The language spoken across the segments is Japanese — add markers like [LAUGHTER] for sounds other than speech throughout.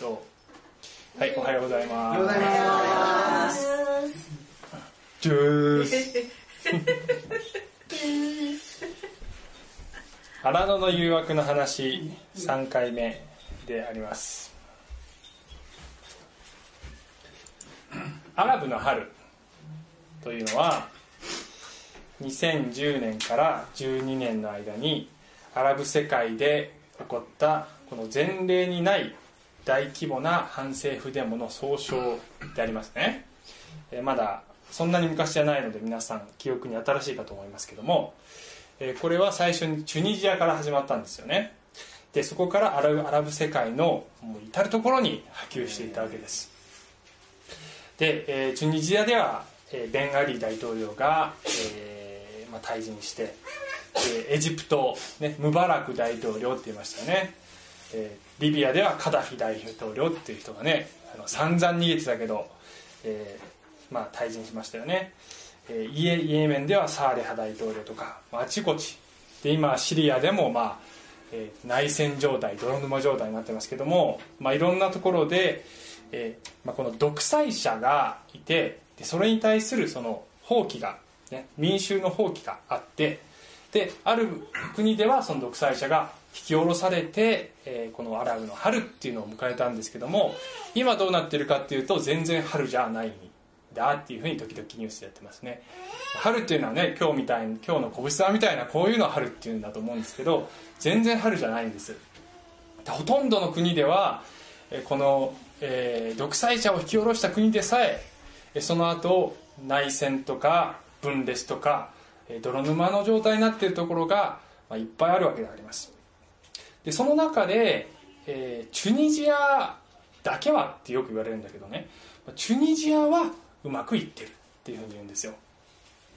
どはいおはようございます。おはようございます。ジュース。荒野の誘惑の話3回目であります。アラブの春というのは2010年から12年の間にアラブ世界で起こったこの前例にない大規模な反政府デモの総称でありますね。えーまだそんなに昔じゃないので皆さん記憶に新しいかと思いますけども。えーこれは最初にチュニジアから始まったんですよね。でそこからアラブ世界のもう至る所に波及していたわけです。で、えーチュニジアでは、えーベン・アリー大統領が、えーまあ、退陣して、えーエジプト、ね、ムバラク大統領って言いましたよね、えーリビアではカダフィ大統領っていう人がねあの散々逃げてたけど、えーまあ、退陣しましたよね、えーイエイエメンではサーレハ大統領とかまああちこち。で今シリアでも、まあえー内戦状態泥沼状態になってますけども、まあ、いろんなところで、えーまあ、この独裁者がいてでそれに対するその放棄が、ね、民衆の放棄があってである国ではその独裁者が引き下ろされて、えーこのアラブの春っていうのを迎えたんですけども今どうなってるかっていうと全然春じゃないんだっていうふうに時々ニュースでやってますね。春っていうのはね今日みたいに今日の拳さんみたいなこういうのを春っていうんだと思うんですけど全然春じゃないんです。でほとんどの国ではえこの、えー独裁者を引き下ろした国でさええその後内戦とか分裂とかえ泥沼の状態になっているところが、まあ、いっぱいあるわけであります。でその中で、えーチュニジアだけはってよく言われるんだけどね。チュニジアはうまくいってるっていうふうに言うんですよ。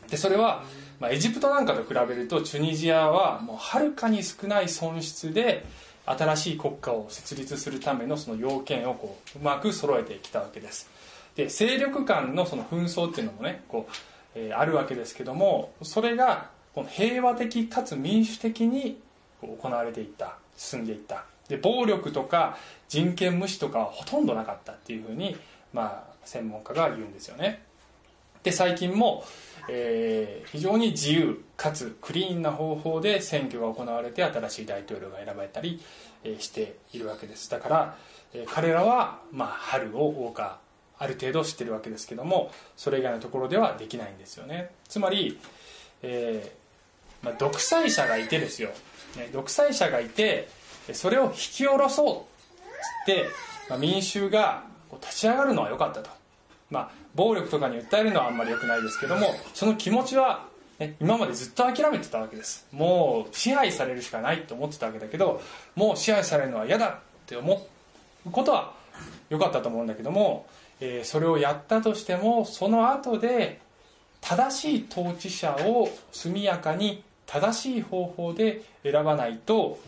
でそれは、まあ、エジプトなんかと比べるとチュニジアはもうはるかに少ない損失で新しい国家を設立するためのその要件をこううまく揃えてきたわけです。で勢力間のその紛争っていうのもねこう、えーあるわけですけどもそれがこの平和的かつ民主的にこう行われていった。進んでいった。で暴力とか人権無視とかはほとんどなかったっていうふうに、まあ、専門家が言うんですよね。で最近も、えー非常に自由かつクリーンな方法で選挙が行われて新しい大統領が選ばれたり、えーしているわけです。だから、えー彼らは、まあ、春を謳歌ある程度知ってるわけですけどもそれ以外のところではできないんですよね。つまり、えーまあ、独裁者がいてですよ、独裁者がいてそれを引き下ろそうっつって、まあ、民衆が立ち上がるのは良かったと。まあ、暴力とかに訴えるのはあんまり良くないですけどもその気持ちは、ね、今までずっと諦めてたわけです。もう支配されるしかないと思ってたわけだけどもう支配されるのは嫌だって思うことは良かったと思うんだけども、えーそれをやったとしてもその後で正しい統治者を速やかに正しい方法で選ばないと、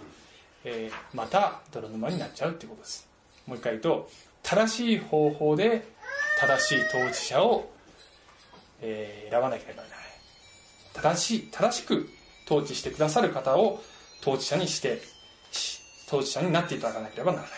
えーまた泥沼になっちゃうっていうことです。もう一回言うと正しい方法で正しい統治者を、えー選ばなければならない。正しい正しく統治してくださる方を統治者にしてし統治者になっていただかなければならない。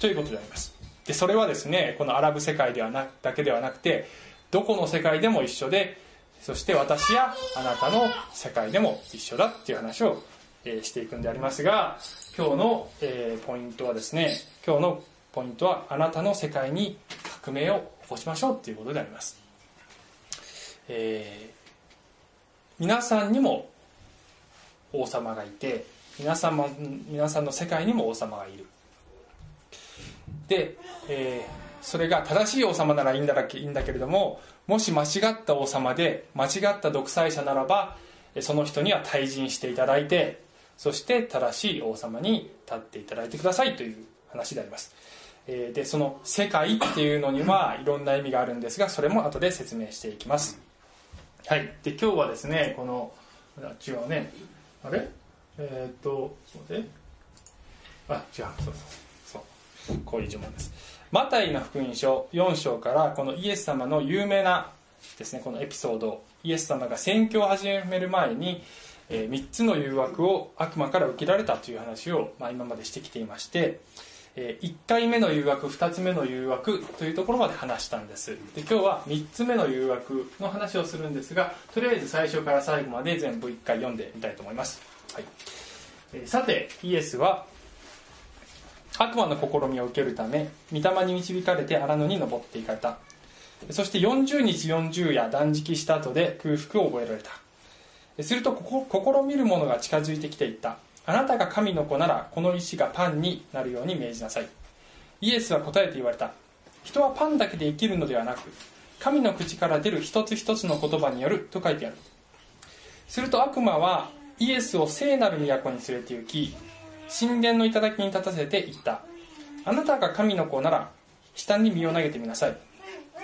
ということであります。でそれはですねこのアラブ世界ではなだけではなくてどこの世界でも一緒でそして私やあなたの世界でも一緒だっていう話を、えーしていくんでありますが今日の、えーポイントはですね今日のポイントはあなたの世界に革命を起こしましょうっていうことであります、えー皆さんにも王様がいて皆様皆さんの世界にも王様がいる。で、えーそれが正しい王様ならいいんだらいいんだけれどももし間違った王様で間違った独裁者ならばその人には退陣していただいてそして正しい王様に立っていただいてくださいという話であります。えーでその世界っていうのにはいろんな意味があるんですがそれも後で説明していきます。はい。で今日はですねこのあ違うね。あれ？えーっとちょっと待って。あ違う。そうそうそう。こういう呪文です。マタイの福音書4章からこのイエス様の有名なですねこのエピソード。イエス様が宣教を始める前に、え3つの誘惑を悪魔から受けられたという話を、まあ、今までしてきていまして、え1回目の誘惑2つ目の誘惑というところまで話したんです。で今日は3つ目の誘惑の話をするんですがとりあえず最初から最後まで全部1回読んでみたいと思います、はい。えーさてイエスは悪魔の試みを受けるため御霊に導かれて荒野に登っていかれた。そして40日40夜断食した後で空腹を覚えられた。すると試みる者が近づいてきていった。あなたが神の子ならこの石がパンになるように命じなさい。イエスは答えて言われた。人はパンだけで生きるのではなく神の口から出る一つ一つの言葉によると書いてある。すると悪魔はイエスを聖なる都に連れて行き神殿の頂に立たせて言った。あなたが神の子なら下に身を投げてみなさい。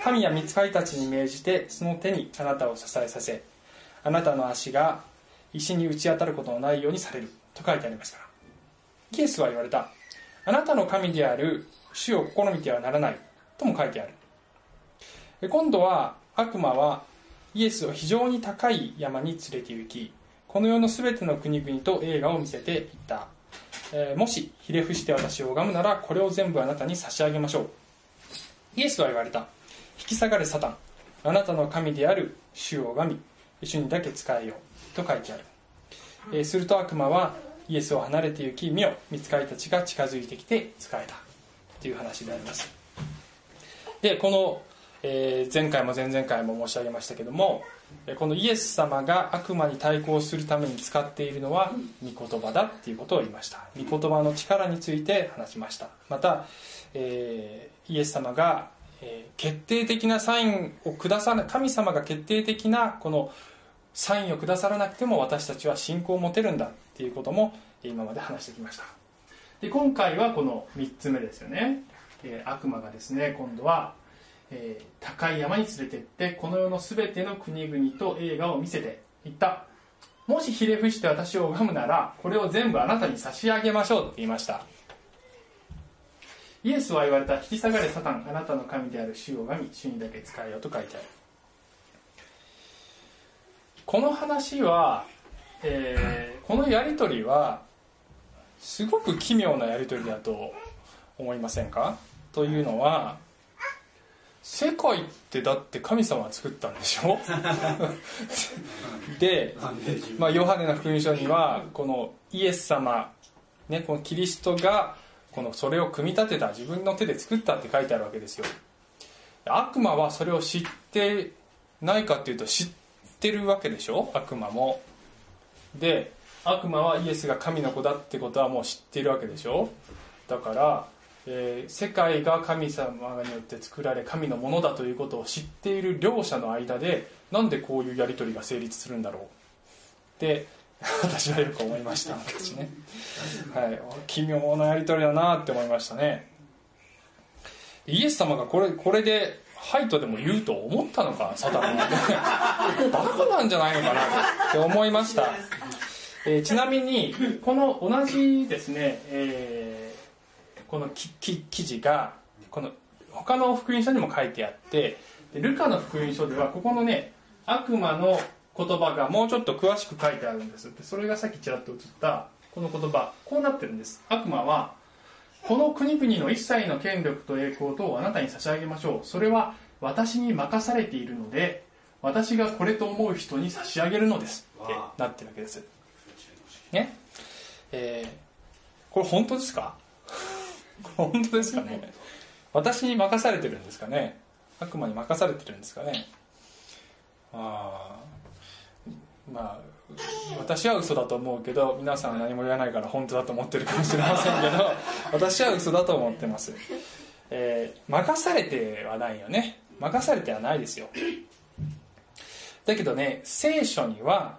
神や御使いたちに命じてその手にあなたを支えさせあなたの足が石に打ち当たることのないようにされる。と書いてありますから。イエスは言われた。あなたの神である主を試みてはならない。とも書いてある。今度は悪魔はイエスを非常に高い山に連れて行きこの世の全ての国々と映画を見せていった、えー、もしひれ伏して私を拝むならこれを全部あなたに差し上げましょう。イエスは言われた。引き下がれサタン。あなたの神である主を拝み主にだけ使えよと書いてある。えー、すると悪魔はイエスを離れて行き見よ見つかりたちが近づいてきて仕えた。という話であります。でこの、えー、前回も前々回も申し上げましたけどもこのイエス様が悪魔に対抗するために使っているのは御言葉だっていうことを言いました。御言葉の力について話しました。また、えー、イエス様が、えー、決定的なサインを下さな神様が決定的なこのサインをくださらなくても私たちは信仰を持てるんだっていうことも今まで話してきました。で今回はこの3つ目ですよね、えー、悪魔がですね今度は、えー、高い山に連れてってこの世の全ての国々と映画を見せていった。もしひれ伏して私を拝むならこれを全部あなたに差し上げましょうと言いました。イエスは言われた引き下がれサタンあなたの神である主を拝み主にだけ使えよと書いてある。この話は、えー、このやり取りはすごく奇妙なやり取りだと思いませんか？というのは世界ってだって神様が作ったんでしょ？[LAUGHS] で、まあ、ヨハネの福音書にはこのイエス様、ね、このキリストがこのそれを組み立てた自分の手で作ったって書いてあるわけですよ。悪魔はそれを知ってないかっていうと知っってるわけでしょ？悪魔も。で悪魔はイエスが神の子だってことはもう知ってるわけでしょ？だから、えー、世界が神様によって作られ神のものだということを知っている両者の間でなんでこういうやり取りが成立するんだろう。って私はよく思いました。昔ね、はい、奇妙なやり取りだなって思いましたね。イエス様がこれこれではいとでも言うと思ったのかサタンは。[LAUGHS] バカなんじゃないのかなって思いました、えー、ちなみにこの同じですね、えー、この記事がこの他の福音書にも書いてあってルカの福音書ではここのね悪魔の言葉がもうちょっと詳しく書いてあるんです。それがさっきちらっと映ったこの言葉こうなってるんです。悪魔はこの国々の一切の権力と栄光とあなたに差し上げましょう。それは私に任されているので私がこれと思う人に差し上げるのです。ってなってるわけです。ね。えー、これ本当ですか？[LAUGHS] 本当ですかね。私に任されてるんですかね。悪魔に任されてるんですかね。あ。まあ私は嘘だと思うけど皆さんは何も言わないから本当だと思ってるかもしれませんけど [LAUGHS] 私は嘘だと思ってます、えー、任されてはないよね。任されてはないですよ。だけどね聖書には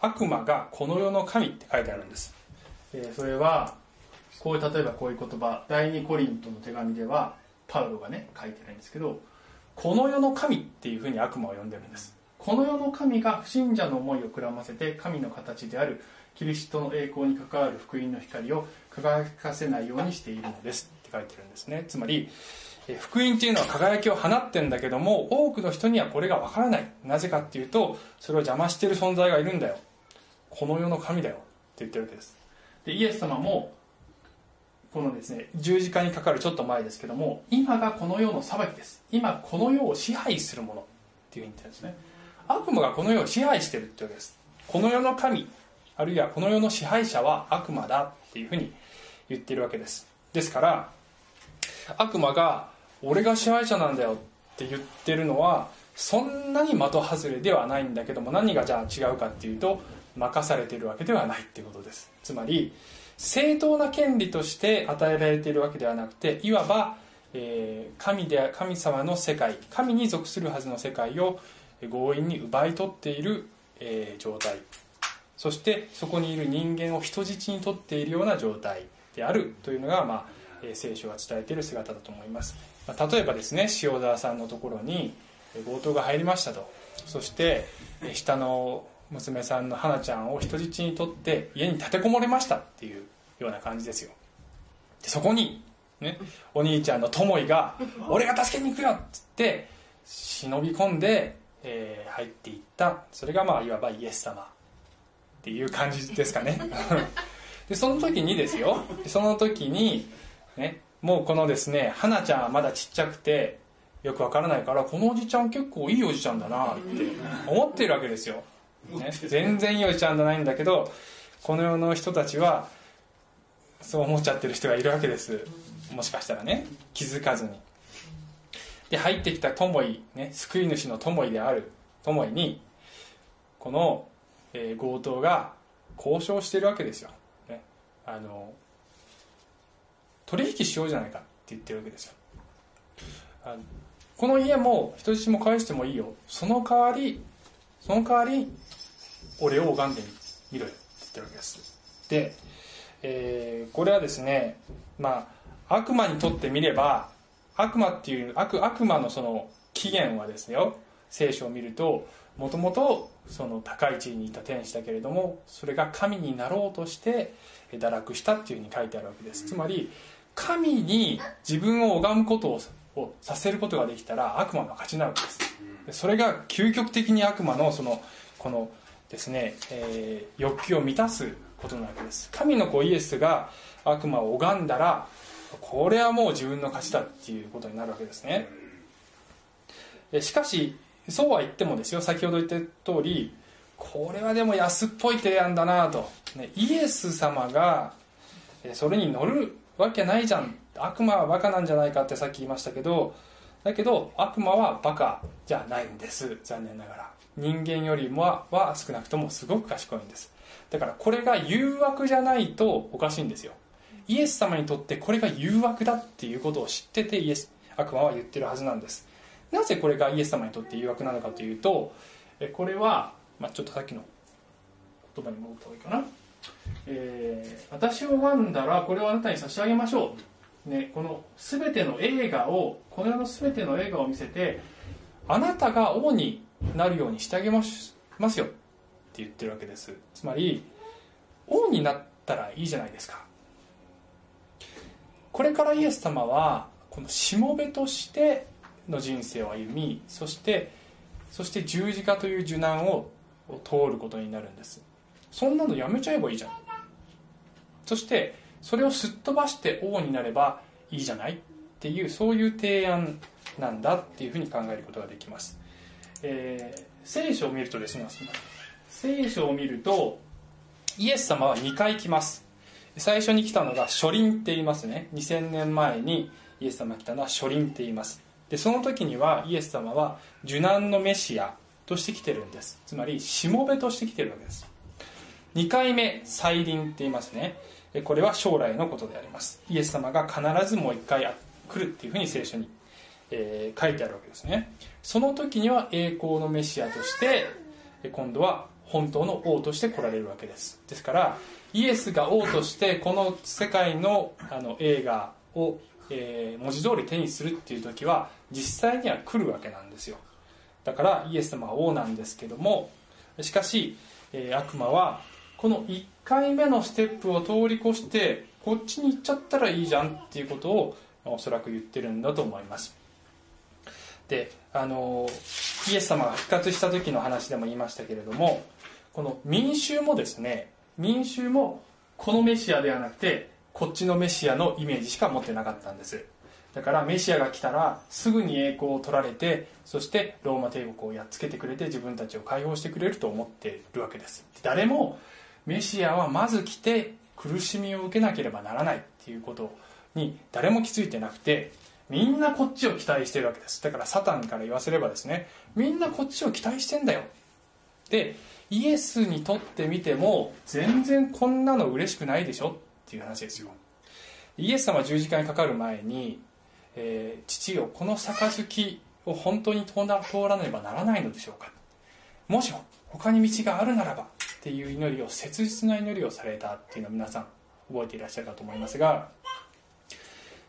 悪魔がこの世の神って書いてあるんです、えー、それはこう例えばこういう言葉第二コリントの手紙ではパウロがね書いてないんですけどこの世の神っていうふうに悪魔を呼んでるんです。この世の神が不信者の思いをくらませて神の形であるキリストの栄光に関わる福音の光を輝かせないようにしているのです。って書いてるんですね。つまり福音っていうのは輝きを放ってんだけども多くの人にはこれがわからない。なぜかっていうとそれを邪魔している存在がいるんだよ。この世の神だよ。って言ってるわけです。でイエス様もこのですね十字架にかかるちょっと前ですけども今がこの世の裁きです。今この世を支配するものっていうふうに言ってるんですね。悪魔がこの世を支配してるってわけです。この世の神あるいはこの世の支配者は悪魔だっていうふうに言ってるわけです。ですから悪魔が俺が支配者なんだよって言ってるのはそんなに的外れではないんだけども何がじゃあ違うかっていうと任されてるわけではないってことです。つまり正当な権利として与えられているわけではなくていわば、えー、神で神様の世界神に属するはずの世界を強引に奪い取っている、えー、状態。そしてそこにいる人間を人質にとっているような状態であるというのが、まあ、聖書が伝えている姿だと思います、まあ、例えばですね塩沢さんのところに強盗が入りましたと。そして下の娘さんの花ちゃんを人質にとって家に立てこもれましたっていうような感じですよ。でそこに、ね、お兄ちゃんの友井が「[LAUGHS] 俺が助けに行くよ!」っつって忍び込んで、えー、入っていった。それがまあいわばイエス様っていう感じですかね。[LAUGHS] でその時にですよ。その時に、ね、もうこのですね花ちゃんはまだちっちゃくてよくわからないからこのおじちゃん結構いいおじちゃんだなって思ってるわけですよ、ね、全然いいちゃんじゃないんだけどこの世の人たちはそう思っちゃってる人がいるわけです。もしかしたらね。気づかずに。で入ってきた友井、ね、救い主の友井である。友井にこの、えー、強盗が交渉してるわけですよ、ね、あの取引しようじゃないかって言ってるわけですよ。あこの家も人質も返してもいいよ。その代わりその代わり俺を拝んでみろよって言ってるわけです。で、えー、これはですねまあ悪魔にとってみれば悪魔っていう悪悪魔のその起源はですよ聖書を見るともともとその高い地位にいた天使だけれどもそれが神になろうとして堕落したっていうふうに書いてあるわけです。つまり神に自分を拝むことをさせることができたら悪魔の勝ちなわけです。それが究極的に悪魔のそのこのですね、えー、欲求を満たすことなわけです。神の子イエスが悪魔を拝んだらこれはもう自分の勝ちだっていうことになるわけですね。しかしそうは言ってもですよ先ほど言った通りこれはでも安っぽい提案だなと、ね、イエス様がそれに乗るわけないじゃん。悪魔はバカなんじゃないかってさっき言いましたけどだけど悪魔はバカじゃないんです。残念ながら。人間よりもは少なくともすごく賢いんです。だからこれが誘惑じゃないとおかしいんですよ。イエス様にとってこれが誘惑だっていうことを知っててイエス悪魔は言ってるはずなんです。なぜこれがイエス様にとって誘惑なのかというとこれは、まあ、ちょっとさっきの言葉に戻った方がいいかな。えー、私を拝んだらこれをあなたに差し上げましょう、ね、この全ての映画をこの世の全ての映画を見せてあなたが王になるようにしてあげますますよって言ってるわけです。つまり王になったらいいじゃないですか。これからイエス様はこのしもべとしての人生を歩みそしてそして十字架という受難を通ることになるんです。そんなのやめちゃえばいいじゃん。そしてそれをすっ飛ばして王になればいいじゃないっていうそういう提案なんだっていうふうに考えることができます、えー、聖書を見るとですね聖書を見るとイエス様は2回来ます。最初に来たのが初臨って言いますね。2000年前にイエス様が来たのは初臨って言います。でその時にはイエス様は受難のメシアとして来てるんです。つまりしもべとして来てるわけです。2回目再臨って言いますね。これは将来のことであります。イエス様が必ずもう1回来るっていうふうに聖書に、えー、書いてあるわけですね。その時には栄光のメシアとして今度は本当の王として来られるわけです。ですからイエスが王としてこの世界のあの映画を、えー、文字通り手にするっていう時は実際には来るわけなんですよ。だからイエス様は王なんですけどもしかし、えー、悪魔はこの1回目のステップを通り越してこっちに行っちゃったらいいじゃんっていうことをおそらく言ってるんだと思います。であのイエス様が復活した時の話でも言いましたけれどもこの民衆もですね民衆もこのメシアではなくてこっちのメシアのイメージしか持ってなかったんです。だからメシアが来たらすぐに栄光を取られてそしてローマ帝国をやっつけてくれて自分たちを解放してくれると思っているわけです。誰もメシアはまず来て苦しみを受けなければならないっていうことに誰も気づいてなくてみんなこっちを期待してるわけです。だからサタンから言わせればですねみんなこっちを期待してんだよ。でイエスにとってみても全然こんなの嬉しくないでしょ？っていう話ですよ。イエス様十字架にかかる前に、えー、父よこの杯を本当に通ら通らねばならないのでしょうか？もし他に道があるならばっていう祈りを切実な祈りをされたっていうのを皆さん覚えていらっしゃるかと思いますが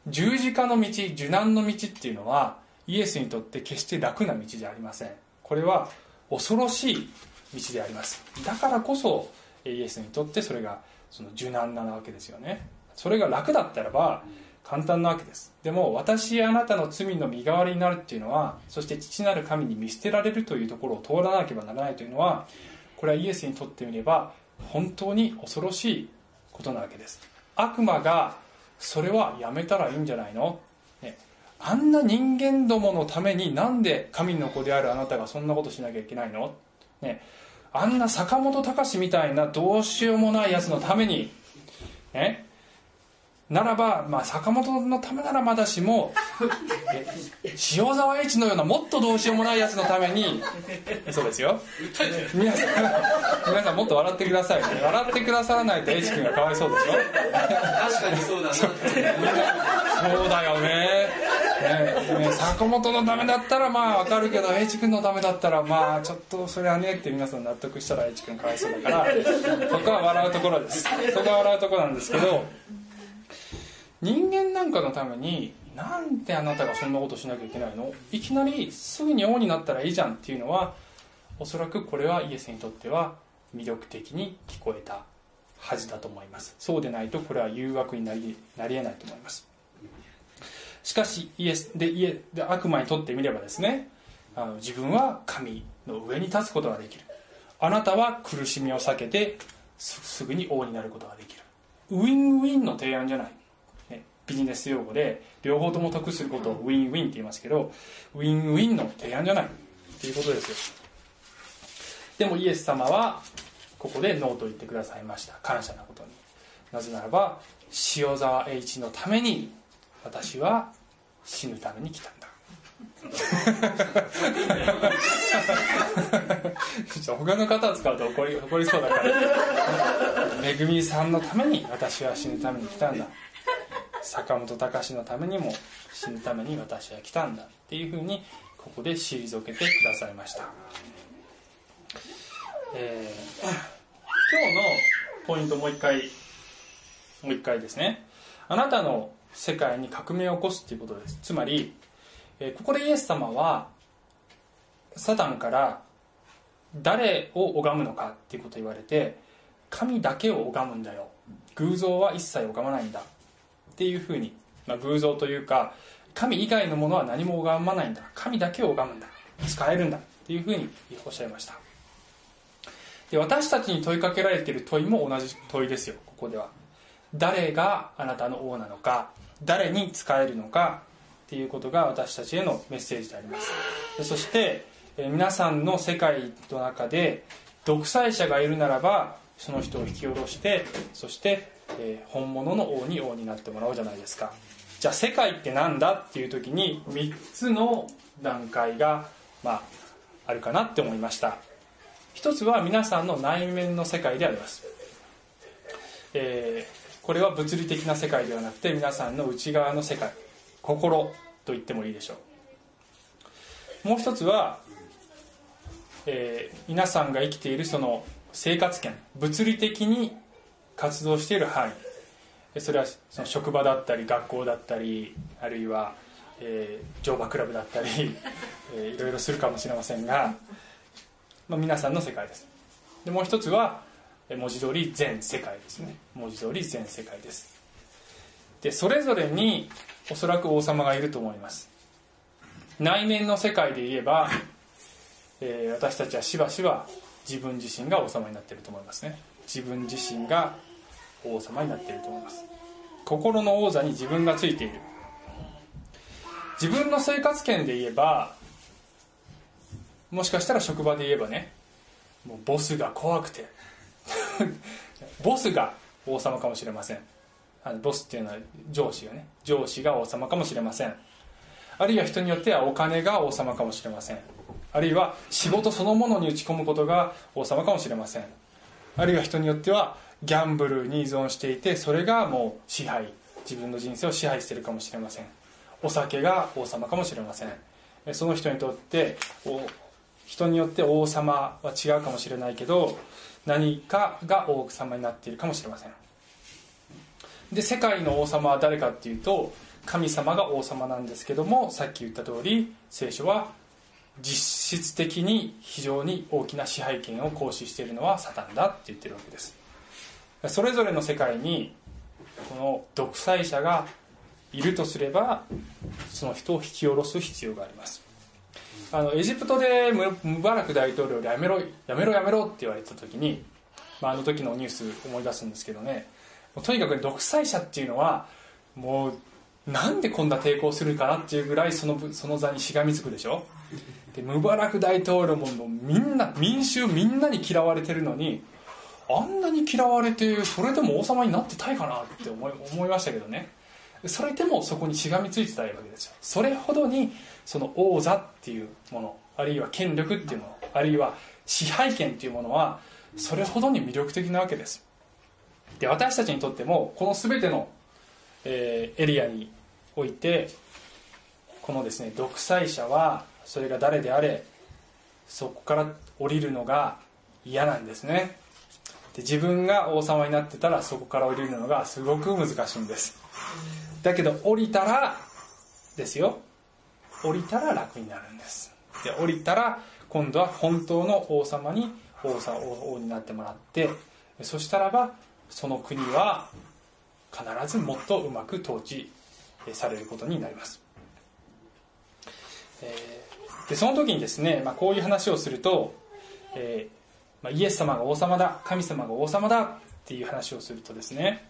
十字架の道受難の道っていうのはイエスにとって決して楽な道じゃありません。これは恐ろしい道であります。だからこそイエスにとってそれがその受難なわけですよね。それが楽だったらば簡単なわけです。でも私あなたの罪の身代わりになるっていうのはそして父なる神に見捨てられるというところを通らなければならないというのはこれはイエスにとってみれば本当に恐ろしいことなわけです。悪魔がそれはやめたらいいんじゃないの、ね、あんな人間どものためになんで神の子であるあなたがそんなことしなきゃいけないの、ね、あんな坂本隆みたいなどうしようもないやつのために、ね、ならば、まあ、坂本のためならまだしも [LAUGHS] 塩沢栄一のようなもっとどうしようもないやつのためにそうですよ。皆さん皆さんもっと笑ってくださいね。笑ってくださらないと栄一君がかわいそうでしょ。確かにそうだな。そうだよね。ねね坂本のためだったらまあわかるけど栄一君のためだったらまあちょっとそれはねって皆さん納得したら栄一君かわいそうだからそこは笑うところです。そこは笑うところなんですけど人間なんかのためになんであなたがそんなことしなきゃいけないの？いきなりすぐに王になったらいいじゃんっていうのはおそらくこれはイエスにとっては魅力的に聞こえたはずだと思います。そうでないとこれは誘惑になりなり得ないと思います。しかしイエスでイエで悪魔にとってみればですねあの自分は神の上に立つことができる。あなたは苦しみを避けてすぐに王になることができる。ウィンウィンの提案じゃない。ビジネス用語で両方とも得することをウィンウィンって言いますけどウィンウィンの提案じゃない。っていうことですよ。でもイエス様はここでノーと言ってくださいました。感謝なことに。なぜならば塩沢栄一のために私は死ぬために来たんだ。他の方を使うと怒り怒りそうだから。めぐみさんのために私は死ぬために来たんだ。坂本隆のためにも死ぬために私は来たんだっていうふうにここで退けてくださいました、えー、今日のポイントもう一回もう一回ですね。あなたの世界に革命を起こすっていうことです。つまり、えー、ここでイエス様はサタンから誰を拝むのかっていうことを言われて神だけを拝むんだよ。偶像は一切拝まないんだ。っていうふうに、まあ、偶像というか神以外のものは何も拝まないんだ。神だけを拝むんだ。使えるんだっていうふうにおっしゃいました。で私たちに問いかけられている問いも同じ問いですよ。ここでは。誰があなたの王なのか。誰に使えるのか。っていうことが私たちへのメッセージであります。でそして皆さんの世界の中で独裁者がいるならばその人を引き下ろしてそしてえー、本物の王に王になってもらおうじゃないですか。じゃあ世界って何だっていう時に3つの段階が、まあ、あるかなって思いました。一つは皆さんの内面の世界であります、えー、これは物理的な世界ではなくて皆さんの内側の世界。心と言ってもいいでしょう。もう一つは、えー、皆さんが生きているその生活圏物理的に活動している範囲。それはその職場だったり学校だったりあるいは、えー、乗馬クラブだったり、[LAUGHS] えー、いろいろするかもしれませんが、まあ、皆さんの世界です。でもう一つは文字通り全世界ですね。文字通り全世界です。でそれぞれにおそらく王様がいると思います。内面の世界で言えば、えー、私たちはしばしば自分自身が王様になっていると思いますね。自分自身が王様になっていると思います。心の王座に自分がついている。自分の生活圏で言えばもしかしたら職場で言えばねもうボスが怖くて。[LAUGHS] ボスが王様かもしれません。あのボスっていうのは上司がね。上司が王様かもしれません。あるいは人によってはお金が王様かもしれません。あるいは仕事そのものに打ち込むことが王様かもしれません。あるいは人によってはギャンブルに依存していてそれがもう支配自分の人生を支配しているかもしれません。お酒が王様かもしれません。その人にとって人によって王様は違うかもしれないけど何かが王様になっているかもしれません。で世界の王様は誰かっていうと神様が王様なんですけどもさっき言った通り聖書は実質的に非常に大きな支配権を行使しているのはサタンだって言ってるわけです。それぞれの世界にこの独裁者がいるとすればその人を引き下ろす必要があります。あのエジプトでムバラク大統領やめろやめろやめろって言われた時に、まあ、あの時のニュース思い出すんですけどね。とにかく独裁者っていうのはもうなんでこんな抵抗するかなっていうぐらいそのその座にしがみつくでしょ？でムバラク大統領ももうみんな民衆みんなに嫌われてるのにあんなに嫌われてそれでも王様になってたいかなって思い思いましたけどね。それでもそこにしがみついてたいわけですよ。それほどにその王座っていうものあるいは権力っていうものあるいは支配権っていうものはそれほどに魅力的なわけです。で私たちにとってもこの全ての、えー、エリアにおいてこのですね独裁者はそれが誰であれそこから降りるのが嫌なんですね。で自分が王様になってたらそこから降りるのがすごく難しいんです。だけど降りたらですよ。降りたら楽になるんです。で降りたら今度は本当の王様に王様王になってもらってそしたらばその国は必ずもっとうまく統治されることになります、でその時にですね、まあ、こういう話をすると、えーまあ、イエス様が王様だ神様が王様だっていう話をするとですね、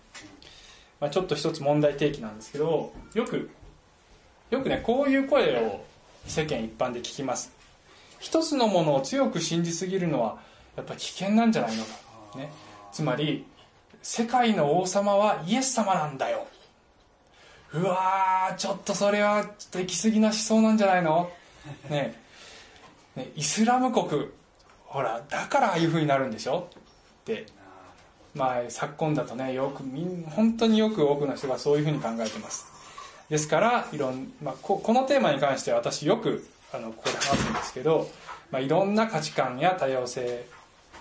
まあ、ちょっと一つ問題提起なんですけどよくよくねこういう声を世間一般で聞きます。一つのものを強く信じすぎるのはやっぱ危険なんじゃないのか、ね、つまり世界の王様はイエス様なんだよ。うわちょっとそれはちょっと行き過ぎな思想なんじゃないの？ねねイスラム国ほらだからああいうふうになるんでしょ？って。まあ昨今だとねよくみん本当によく多くの人がそういうふうに考えてます。ですからいろん、まあ、ここのテーマに関しては私よくあのここで話すんですけど、まあ、いろんな価値観や多様性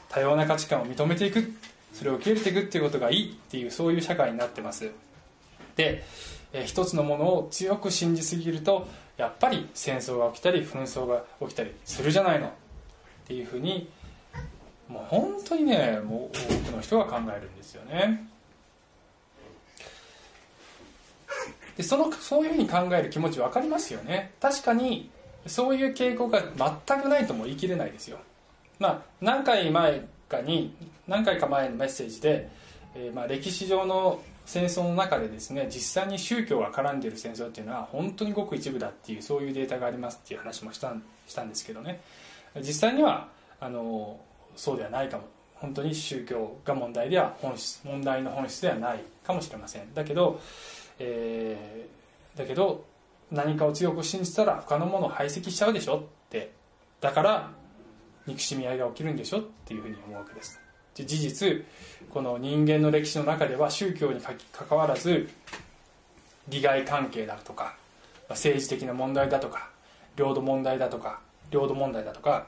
多様な価値観を認めていく。それを受け入れていくっていうことがいいっていうそういう社会になってます。で、えー、一つのものを強く信じすぎるとやっぱり戦争が起きたり紛争が起きたりするじゃないのっていうふうにもう本当にねもう多くの人が考えるんですよね。でそのそういうふうに考える気持ち分かりますよね。確かにそういう傾向が全くないとも言い切れないですよ。まあ何回前かに何回か前のメッセージで、えー、まあ歴史上の戦争の中でですね実際に宗教が絡んでいる戦争っていうのは本当にごく一部だっていうそういうデータがありますっていう話もしたしたんですけどね。実際にはあのそうではないかも。本当に宗教が問題では本質問題の本質ではないかもしれません。だけど、えー、だけど何かを強く信じたら他のものを排斥しちゃうでしょって。だから憎しみ合いが起きるんでしょっていうふうに思うわけです。事実この人間の歴史の中では宗教にかかわらず利害関係だとか政治的な問題だとか領土問題だとか領土問題だとか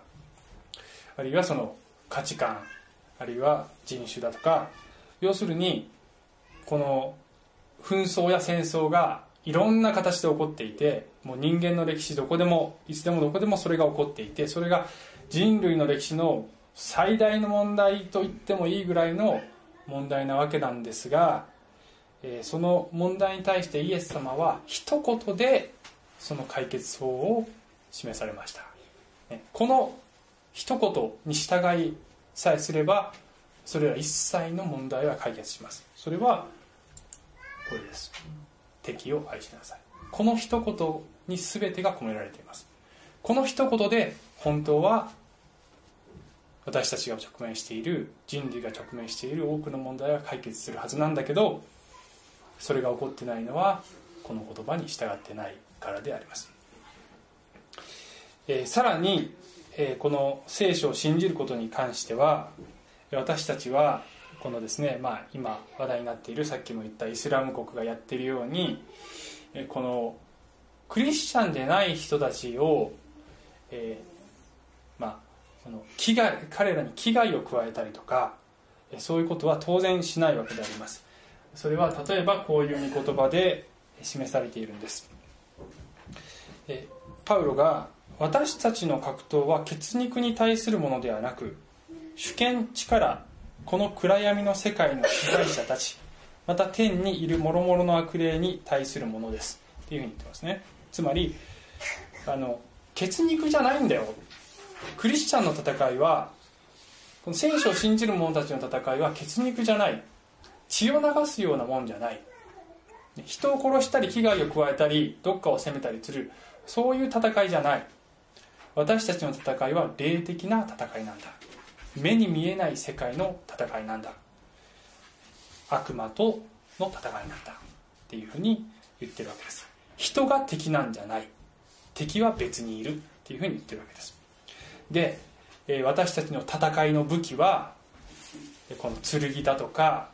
あるいはその価値観あるいは人種だとか要するにこの紛争や戦争がいろんな形で起こっていてもう人間の歴史どこでもいつでもどこでもそれが起こっていてそれが人類の歴史の最大の問題と言ってもいいぐらいの問題なわけなんですが、えその問題に対してイエス様は一言でその解決法を示されました。この一言に従いさえすればそれら一切の問題は解決します。それはこれです。敵を愛しなさい。この一言に全てが込められています。この一言で本当は私たちが直面している人類が直面している多くの問題は解決するはずなんだけどそれが起こってないのはこの言葉に従ってないからであります、えー、さらに、えー、この聖書を信じることに関しては私たちはこのですね、まあ、今話題になっているさっきも言ったイスラム国がやっているようにこのクリスチャンでない人たちを、えー、その危害彼らに危害を加えたりとかそういうことは当然しないわけであります。それは例えばこういう御言葉で示されているんです。パウロが私たちの格闘は血肉に対するものではなく主権力この暗闇の世界の支配者たちまた天にいる諸々の悪霊に対するものです。っていうふうに言ってますね。つまりあの血肉じゃないんだよ。クリスチャンの戦いはこの聖書を信じる者たちの戦いは血肉じゃない。血を流すようなもんじゃない。人を殺したり危害を加えたりどっかを攻めたりする。そういう戦いじゃない。私たちの戦いは霊的な戦いなんだ。目に見えない世界の戦いなんだ。悪魔との戦いなんだ。っていうふうに言ってるわけです。人が敵なんじゃない。敵は別にいる。っていうふうに言ってるわけです。でえ私たちの戦いの武器はこの剣だとか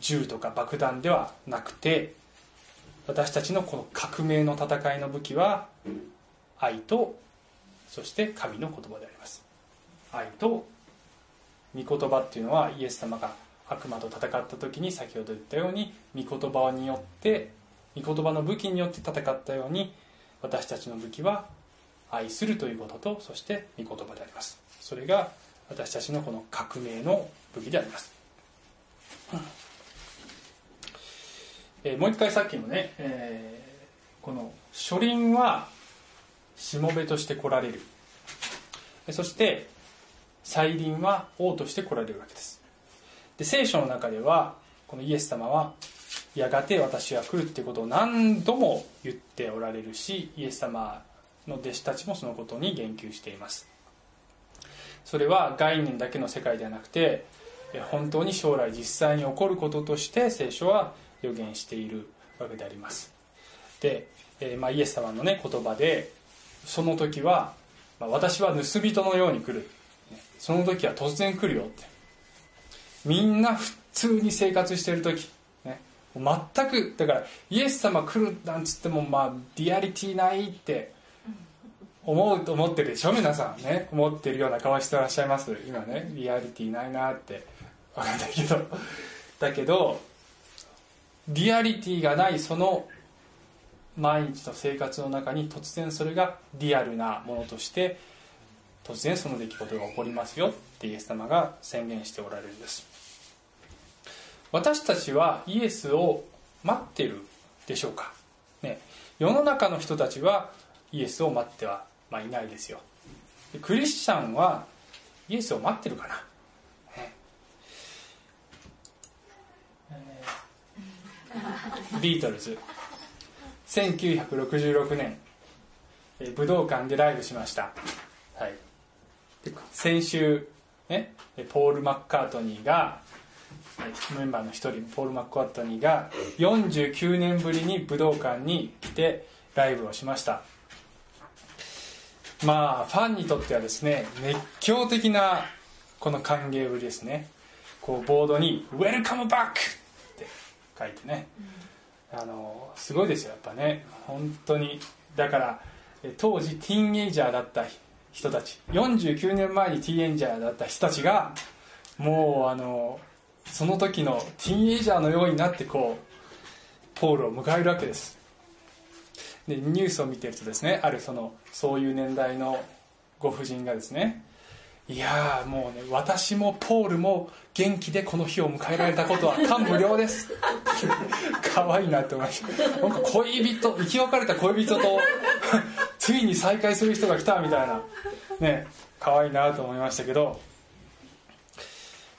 銃とか爆弾ではなくて私たちのこの革命の戦いの武器は愛とそして神の言葉であります。愛と御言葉っていうのはイエス様が悪魔と戦った時に先ほど言ったように御言葉によって御言葉の武器によって戦ったように私たちの武器は愛するということとそして御言葉であります。それが私たちのこの革命の武器であります、えー、もう一回さっきのね、えー、この書輪はしもべとして来られる。そして再臨は王として来られるわけです。で聖書の中ではこのイエス様はやがて私は来るっていうことを何度も言っておられるしイエス様の弟子たちもそのことに言及しています。それは概念だけの世界ではなくて本当に将来実際に起こることとして聖書は予言しているわけであります。で、えまあ、イエス様のね言葉でその時は、まあ、私は盗人のように来る。その時は突然来るよって。みんな普通に生活してる時、全くだからイエス様来るなんつってもまあリアリティないって思うと思ってるでしょ？皆さんね。思ってるような顔してらっしゃいます？今ねリアリティないなって。分かんないけど。だけどリアリティがないその毎日の生活の中に突然それがリアルなものとして突然その出来事が起こりますよってイエス様が宣言しておられるんです。私たちはイエスを待ってるでしょうか、ね、世の中の人たちはイエスを待っては、まあ、いないですよ。クリスチャンはイエスを待ってるかな、ビートルズ。1966年武道館でライブしました、はい、先週、ね、ポール・マッカートニーがメンバーの一人ポール・マッカートニーが49年ぶりに武道館に来てライブをしました。まあファンにとってはですね熱狂的なこの歓迎ぶりですね。こうボードに「Welcome back!」って書いてね、あのすごいですよやっぱね。本当に。だから当時ティーンエイジャーだった人たち49年前にティーンエイジャーだった人たちがもうあのその時のティーンエイジャーのようになってこうポールを迎えるわけですでニュースを見てるとですねあるそのそういう年代のご婦人がですねいやもうね私もポールも元気でこの日を迎えられたことは [LAUGHS] 感無量です。[LAUGHS] 可愛いなって思いました。なんか恋人生き別れた恋人とついに再会する人が来たみたいな。ね可愛いなと思いましたけど。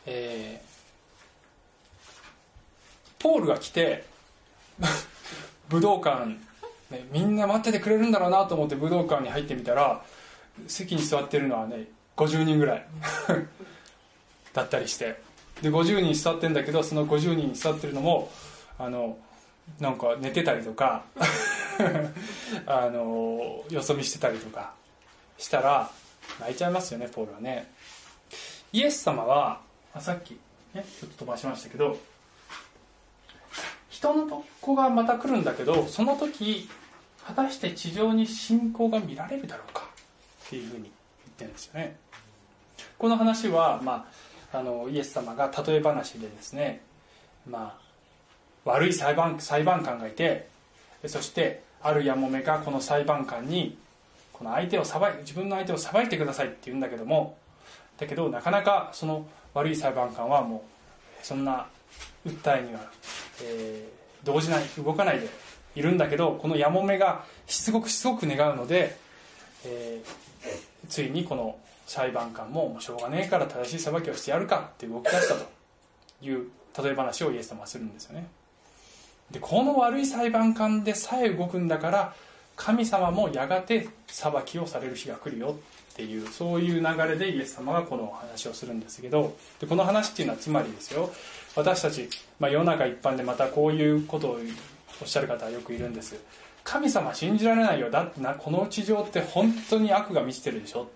えー、ポールが来て [LAUGHS] 武道館、ね、みんな待っててくれるんだろうなと思って武道館に入ってみたら席に座ってるのはね50人ぐらい [LAUGHS] だったりして。で50人座ってんだけどその50人座ってるのもあのなんか寝てたりとか [LAUGHS] あのよそ見してたりとかしたら泣いちゃいますよねポールはね。イエス様はあさっき、ね、ちょっと飛ばしましたけど人のとこがまた来るんだけどその時果たして地上に信仰が見られるだろうか？っていうふうに言ってるんですよね。この話は、まあ、あのイエス様が例え話でですね、まあ、悪い裁判裁判官がいてそしてあるやもめがこの裁判官にこの相手を裁自分の相手を裁いてくださいって言うんだけどもだけどなかなかその悪い裁判官はもうそんな訴えには、えー、動じない動かないでいるんだけどこのやもめがしつこくしつこく願うので、えー、ついにこの裁判官ももうしょうがねえから正しい裁きをしてやるかって動き出したという例え話をイエス様はするんですよね。でこの悪い裁判官でさえ動くんだから神様もやがて裁きをされる日が来るよ。っていうそういう流れでイエス様がこの話をするんですけどでこの話っていうのはつまりですよ私たち、まあ、世の中一般でまたこういうことをおっしゃる方はよくいるんです。神様信じられないよ。だってなこの地上って本当に悪が満ちてるでしょ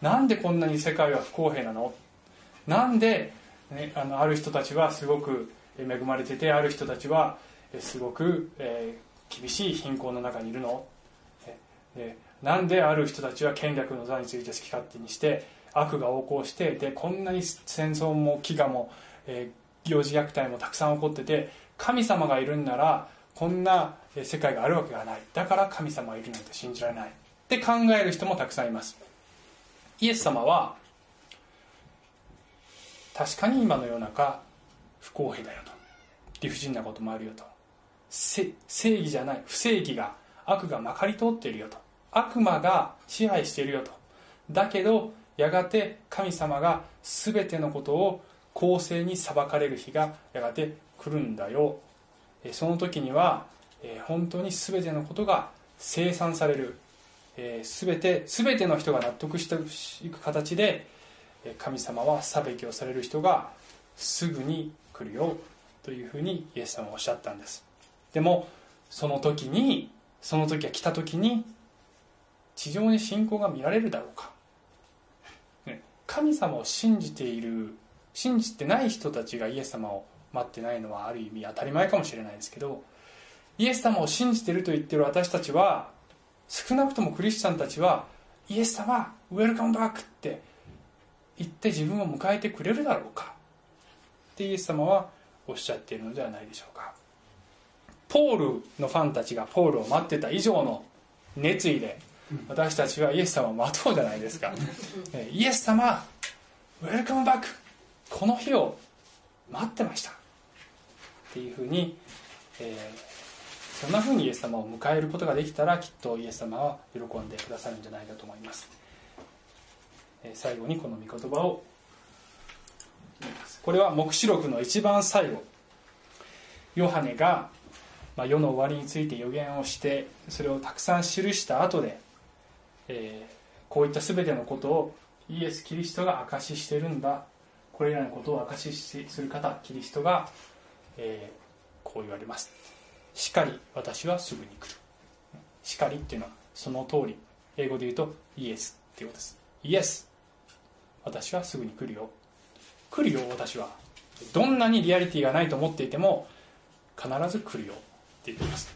なんでこんなに世界は不公平なの？なんで、ね、あのある人たちはすごく恵まれててある人たちはすごく、えー、厳しい貧困の中にいるの？でなんである人たちは権力の座について好き勝手にして悪が横行してでこんなに戦争も飢餓も、えー、幼児虐待もたくさん起こってて神様がいるんならこんな世界があるわけがない。だから神様がいるなんて信じられない。って考える人もたくさんいます。イエス様は確かに今の世の中不公平だよと。理不尽なこともあるよと。正義じゃない。不正義が悪がまかり通っているよと。悪魔が支配しているよと。だけどやがて神様が全てのことを公正に裁かれる日がやがて来るんだよ。その時には本当に全てのことが清算される。全て全ての人が納得していく形で神様は裁きをされる人がすぐに来るよというふうにイエス様はおっしゃったんです。でもその時にその時が来た時に地上に信仰が見られるだろうか。神様を信じている信じてない人たちがイエス様を待ってないのはある意味当たり前かもしれないですけどイエス様を信じてると言ってる私たちは少なくともクリスチャンたちはイエス様ウェルカムバックって言って自分を迎えてくれるだろうか。ってイエス様はおっしゃっているのではないでしょうか。ポールのファンたちがポールを待ってた以上の熱意で私たちはイエス様を待とうじゃないですか。イエス様ウェルカムバックこの日を待ってました。っていうふうに、えー、そんなふうにイエス様を迎えることができたらきっとイエス様は喜んでくださるんじゃないかと思います、えー、最後にこの御言葉をこれは黙示録の一番最後。ヨハネが、まあ、世の終わりについて予言をしてそれをたくさん記した後でえー、こういった全てのことをイエス・キリストが証ししてるんだ。これらのことを証しする方キリストが、えー、こう言われます。しかり私はすぐに来る。しかりっていうのはその通り。英語で言うとイエスっていうことです。イエス私はすぐに来るよ。来るよ私は。どんなにリアリティがないと思っていても必ず来るよって言っています。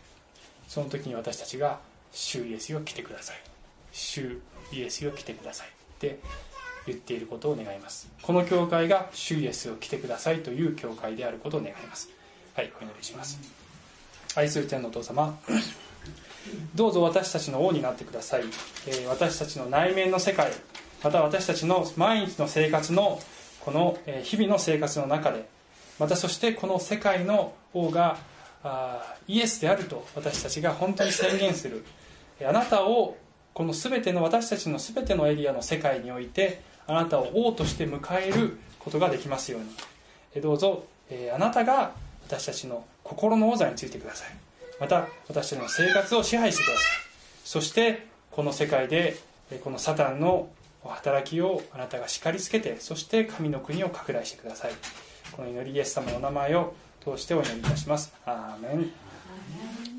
その時に私たちが「主イエスよ来てください」主イエスよ来てくださいって言っていることを願います。この教会が主イエスを来てくださいという教会であることを願います。はいお祈りします。愛する天のお父様 [COUGHS] どうぞ私たちの王になってください、えー、私たちの内面の世界また私たちの毎日の生活のこの日々の生活の中でまたそしてこの世界の王がイエスであると私たちが本当に宣言する。あなたをこの全ての私たちの全てのエリアの世界においてあなたを王として迎えることができますように。どうぞあなたが私たちの心の王座についてください。また私たちの生活を支配してください。そしてこの世界でこのサタンの働きをあなたが叱りつけてそして神の国を拡大してください。この祈りイエス様のお名前を通してお祈りいたします。アーメン。